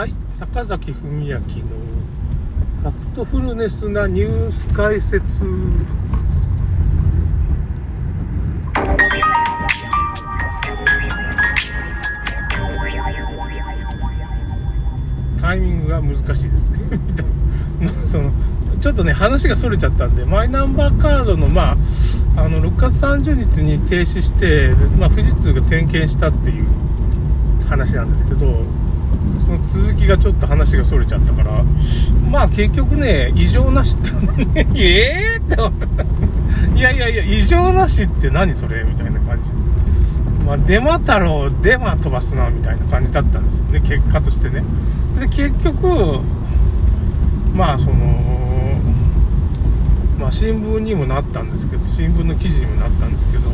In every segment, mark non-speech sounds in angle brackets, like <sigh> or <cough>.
はい、坂崎文明のファクトフルネスなニュース解説。タイミングが難しいですね。<laughs> そのちょっとね、話がそれちゃったんで、マイナンバーカードの、まあ、あの、6月30日に停止して、まあ、富士通が点検したっていう話なんですけど、その続きがちょっと話がそれちゃったから、まあ結局ね、異常なしって、<laughs> ええ？ー、って思った。いやいやいや、異常なしって何それ？みたいな感じ。まあ、デマ太郎、デマ飛ばすな、みたいな感じだったんですよね、結果としてね。で、結局、まあその、まあ新聞にもなったんですけど、新聞の記事にもなったんですけど、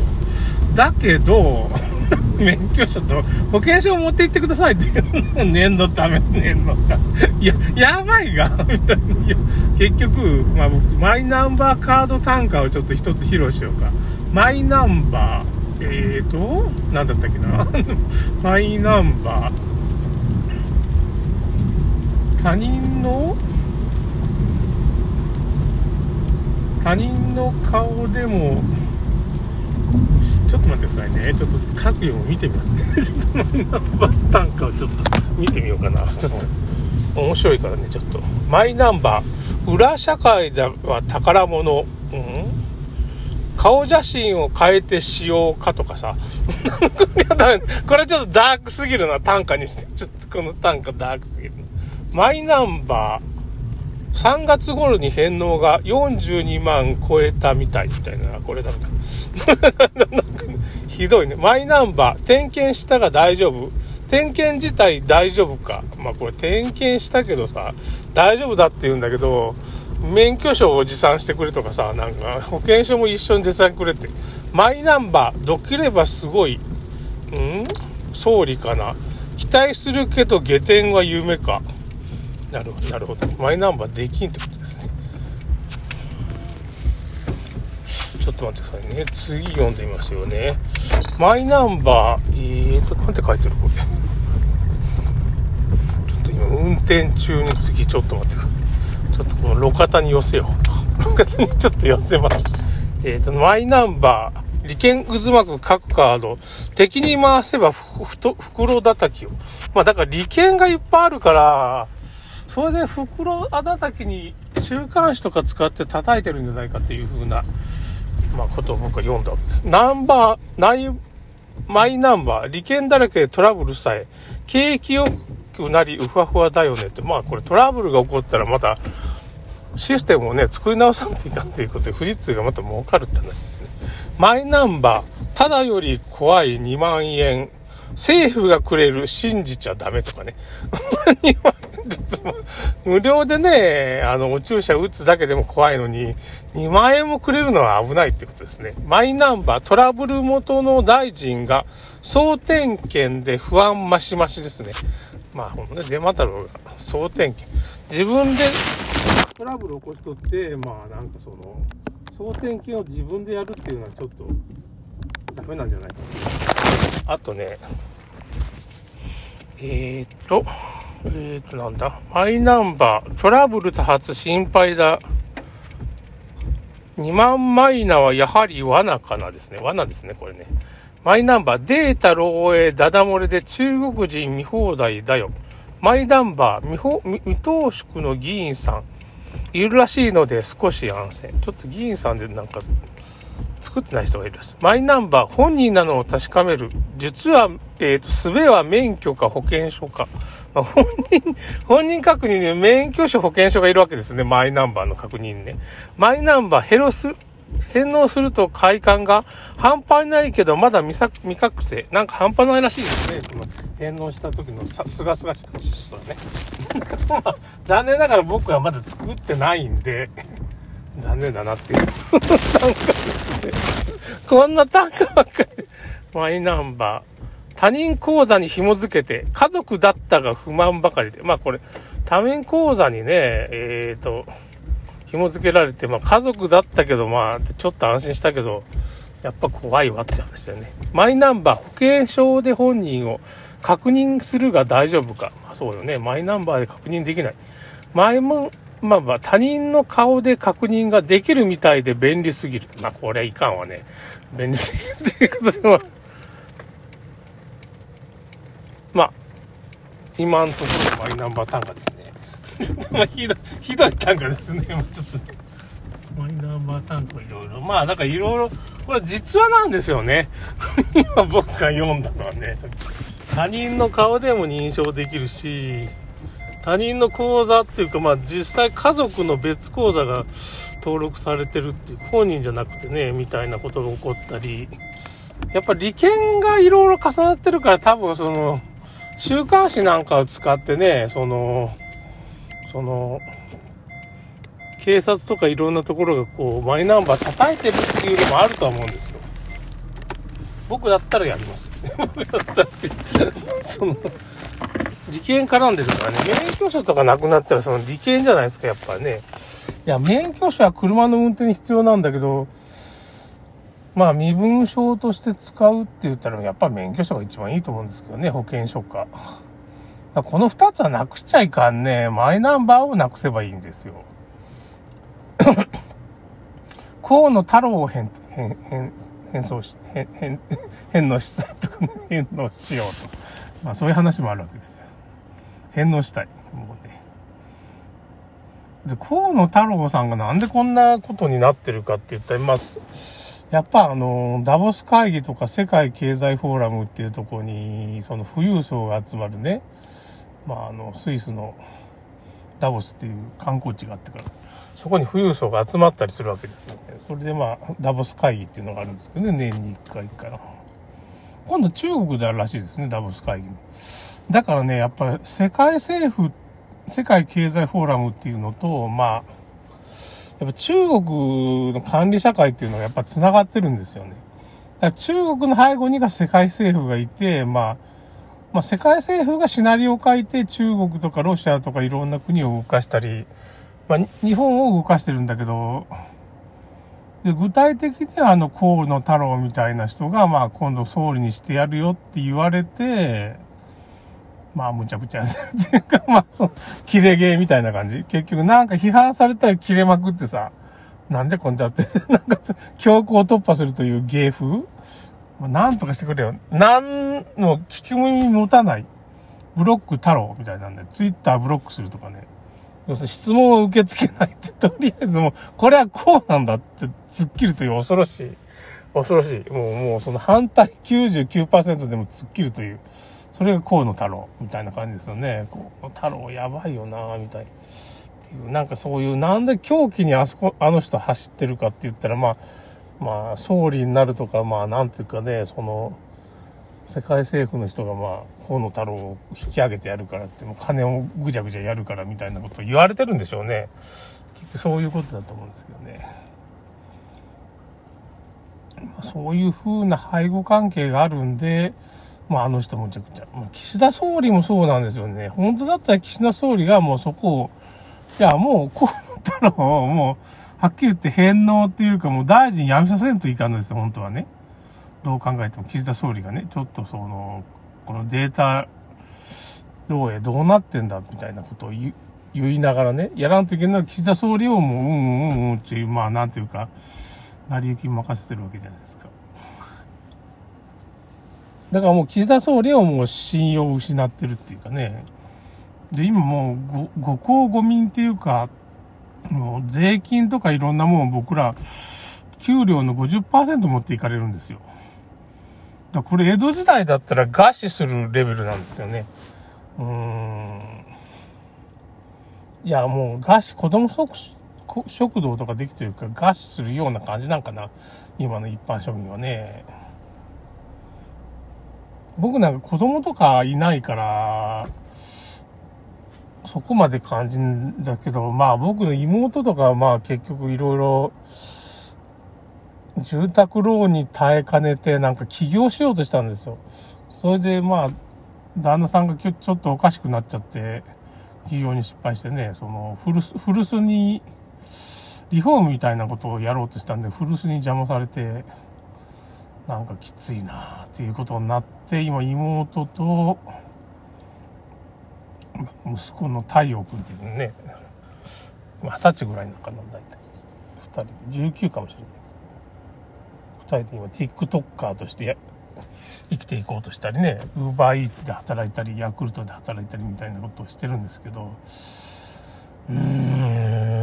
だけど、<laughs> 免許証と保険証を持って行ってくださいっていう念のため、念のため。いや、やばいが <laughs> みたいな。いや、結局、まあ僕、マイナンバーカード単価をちょっと一つ披露しようか。マイナンバー、えーと、なんだったっけな <laughs> マイナンバー、他人の？他人の顔でもちょっと待ってくださいね。ちょっと各よを見てみますね。<laughs> ちょっとマイナンバー単価をちょっと見てみようかな。ちょっと。面白いからねちょっと。マイナンバー。裏社会では宝物。うん？顔写真を変えて使用かとかさ。<laughs> これちょっとダークすぎるな。単価にして。ちょっとこの単価ダークすぎる。マイナンバー3月頃に返納が42万超えたみたいみたいな。これダメだ。ひどいね。マイナンバー、点検したが大丈夫点検自体大丈夫かまあこれ点検したけどさ、大丈夫だって言うんだけど、免許証を持参してくれとかさ、なんか保険証も一緒に持参くれって。マイナンバー、どければすごい、ん？総理かな？期待するけど下点は夢か。なるほど、なるほど。マイナンバーできんってことですね。ちょっと待ってくださいね。次読んでみますよね。マイナンバー、えーと、なんて書いてるこれ。ちょっと今、運転中に次、ちょっと待ってください。ちょっとこの路肩に寄せよう。<laughs> 路肩にちょっと寄せます。えーと、マイナンバー、利権渦巻く各カード、敵に回せばふ、ふと、袋叩きを。まあだから利権がいっぱいあるから、それで袋穴だけに週刊誌とか使って叩いてるんじゃないかっていう風な、まあ、ことを僕は読んだわけです。ナンバー、ナイ、マイナンバー、利権だらけでトラブルさえ、景気よくなり、うふわふわだよねって、まあこれトラブルが起こったらまた、システムをね、作り直さないといかんということで、富士通がまた儲かるって話ですね。マイナンバー、ただより怖い2万円、政府がくれる信じちゃダメとかね。<laughs> <laughs> 無料でね、あの、お注射打つだけでも怖いのに、2万円もくれるのは危ないってことですね。マイナンバー、トラブル元の大臣が総点検で不安増し増しですね。まあ、ほんとね、デマ太郎が総点検。自分でトラブル起こしとって、まあ、なんかその、総点検を自分でやるっていうのはちょっとダメなんじゃないかな。あとね、えー、っと、えー、っと、なんだ、マイナンバー、トラブル多発心配だ。2万マイナはやはり罠かなですね。罠ですね、これね。マイナンバー、データ漏洩、ダダ漏れで中国人見放題だよ。マイナンバー、未未党縮の議員さん、いるらしいので少し安静。ちょっと議員さんでなんか作ってない人がいるです。マイナンバー、本人なのを確かめる。実は、えっ、ー、と、すべは免許か保険証か。本人、本人確認で免許証保険証がいるわけですね。マイナンバーの確認ね。マイナンバー、ヘロス、返納すると快感が半端ないけど、まだ未覚醒。なんか半端ないらしいですね。その返納した時のさ、すがすがしさね。<laughs> 残念ながら僕はまだ作ってないんで、残念だなっていう。<laughs> こんな単価ばっかり。マイナンバー。他人口座に紐付けて、家族だったが不満ばかりで。まあこれ、他人口座にね、えっ、ー、と、紐付けられて、まあ家族だったけど、まあ、ちょっと安心したけど、やっぱ怖いわって話だよね。マイナンバー、保険証で本人を確認するが大丈夫か。まあ、そうよね。マイナンバーで確認できない。前も、まあまあ、他人の顔で確認ができるみたいで便利すぎる。まあ、これはいかんわね。便利すぎるっていうことでは、まあ、今のところマイナンバー単価ですね。<laughs> まあ、ひどい、ひどい単価ですね。<laughs> まあ、ちょっと、マイナンバー単価いろいろ。まあ、なんかいろいろ、これ実話なんですよね。<laughs> 今僕が読んだのはね。他人の顔でも認証できるし、他人の口座っていうか、まあ実際家族の別口座が登録されてるっていう、本人じゃなくてね、みたいなことが起こったり、やっぱ利権がいろいろ重なってるから多分その、週刊誌なんかを使ってね、その、その、警察とかいろんなところがこう、マイナンバー叩いてるっていうのもあるとは思うんですよ。僕だったらやります。僕だったら、その、利権絡んでるからね、免許証とかなくなったらその利権じゃないですか、やっぱね。いや、免許証は車の運転に必要なんだけど、まあ、身分証として使うって言ったら、やっぱ免許証が一番いいと思うんですけどね、保険証か。かこの二つはなくしちゃいかんね。マイナンバーをなくせばいいんですよ。<coughs> 河野太郎を変、変、変、変装し、変、変、変のしたいとか、<laughs> 変のしようと。まあそういう話もあるわけですよ。返納したい。もうね。で、河野太郎さんがなんでこんなことになってるかって言ったら、まあ、やっぱあの、ダボス会議とか世界経済フォーラムっていうとこに、その富裕層が集まるね、まああの、スイスのダボスっていう観光地があってから、そこに富裕層が集まったりするわけですよね。それでまあ、ダボス会議っていうのがあるんですけどね、年に1回から。今度中国であるらしいですね、ダボス会議。だからね、やっぱり世界政府、世界経済フォーラムっていうのと、まあ、やっぱ中国の管理社会っていうのがやっぱ繋がってるんですよね。だから中国の背後にが世界政府がいて、まあ、まあ世界政府がシナリオを書いて中国とかロシアとかいろんな国を動かしたり、まあ日本を動かしてるんだけど、で具体的にはあの河野太郎みたいな人がまあ今度総理にしてやるよって言われて、まあ、むちゃくちゃやっていうか、まあ、そう、切れゲーみたいな感じ。結局、なんか批判されたら切れまくってさ、なんでこんじゃって、<laughs> なんか、強行突破するという芸風？まあ、なんとかしてくれよ。なんの聞き耳持たない。ブロック太郎みたいなんで、ツイッターブロックするとかね。要するに質問を受け付けないって、とりあえずもう、これはこうなんだって、突っ切るという恐ろしい。恐ろしい。もう、もうその反対99%でも突っ切るという。それが河野太郎みたいな感じですよね。河野太郎やばいよなみたいな。なんかそういう、なんで狂気にあそこ、あの人走ってるかって言ったら、まあ、まあ、総理になるとか、まあ、なんていうかね、その、世界政府の人がまあ、河野太郎を引き上げてやるからって、もう金をぐちゃぐちゃやるからみたいなことを言われてるんでしょうね。結局そういうことだと思うんですけどね。まあ、そういう風な背後関係があるんで、まあ、あの人もちゃくちゃ。岸田総理もそうなんですよね。本当だったら岸田総理がもうそこを、いや、もう、こうなったらもう、はっきり言って返納っていうかもう大臣辞めさせんといかんのですよ、本当はね。どう考えても岸田総理がね、ちょっとその、このデータ漏洩どうなってんだみたいなことを言言いながらね、やらんといけない岸田総理をもう、うんうんうんうんっていう、まあなんていうか、成り行き任せてるわけじゃないですか。だからもう岸田総理はもう信用を失ってるっていうかね。で、今もうご、ご公ご民っていうか、もう税金とかいろんなもん僕ら、給料の50%持っていかれるんですよ。だこれ江戸時代だったら餓死するレベルなんですよね。うーん。いや、もう餓死、子供食堂とかできてるから餓死するような感じなんかな。今の一般庶民はね。僕なんか子供とかいないから、そこまで感じんだけど、まあ僕の妹とかはまあ結局いろいろ、住宅ローンに耐えかねてなんか起業しようとしたんですよ。それでまあ、旦那さんがちょっとおかしくなっちゃって、起業に失敗してね、その古巣、古巣に、リフォームみたいなことをやろうとしたんで、古巣に邪魔されて、なんかきついなっていうことになって、今妹と、息子の太陽君っていうね、二十歳ぐらいなのかな、大体。二人で、19かもしれない。二人で今、TikToker として生きていこうとしたりね、ウーバーイーツで働いたり、ヤクルトで働いたりみたいなことをしてるんですけど、うー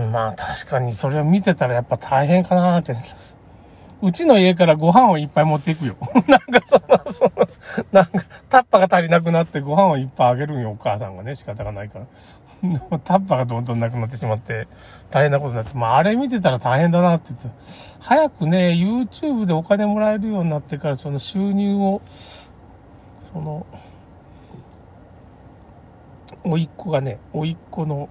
ん、まあ確かにそれを見てたらやっぱ大変かなって。うちの家からご飯をいっぱい持っていくよ。<laughs> なんかその、その、なんか、タッパが足りなくなってご飯をいっぱいあげるんよ、お母さんがね、仕方がないから。<laughs> タッパがどんどんなくなってしまって、大変なことになって、まああれ見てたら大変だなって言って、早くね、YouTube でお金もらえるようになってから、その収入を、その、おいっ子がね、おいっ子の、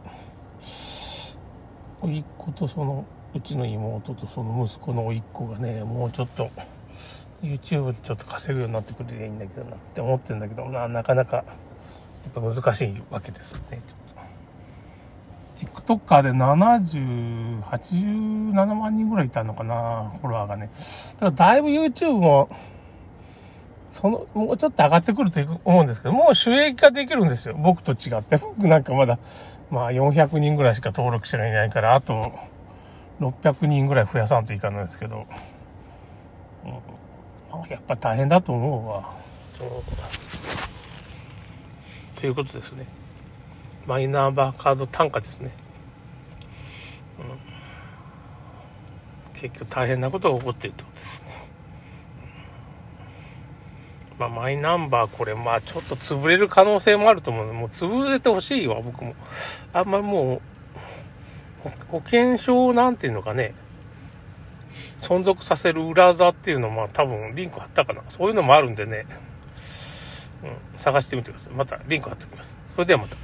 おいっ子とその、うちの妹とその息子の甥っ子がね、もうちょっと、YouTube でちょっと稼ぐようになってくれりゃいいんだけどなって思ってんだけどな、なかなか、やっぱ難しいわけですよね、ちょっと。TikToker で70、87万人ぐらいいたのかな、フォロワーがね。だからだいぶ YouTube も、その、もうちょっと上がってくると思うんですけど、もう収益化できるんですよ。僕と違って。僕なんかまだ、まあ400人ぐらいしか登録者がいないから、あと、600人ぐらい増やさんといかないですけど、うん、やっぱ大変だと思うわ。ということですね。マイナンバーカード単価ですね。うん、結局大変なことが起こっているとですね。まあ、マイナンバーこれ、まあちょっと潰れる可能性もあると思うので、もう潰れてほしいわ、僕も。あんまもう、保険証なんていうのかね、存続させる裏技っていうのもまあ多分リンク貼ったかな。そういうのもあるんでね、うん、探してみてください。またリンク貼っておきます。それではまた。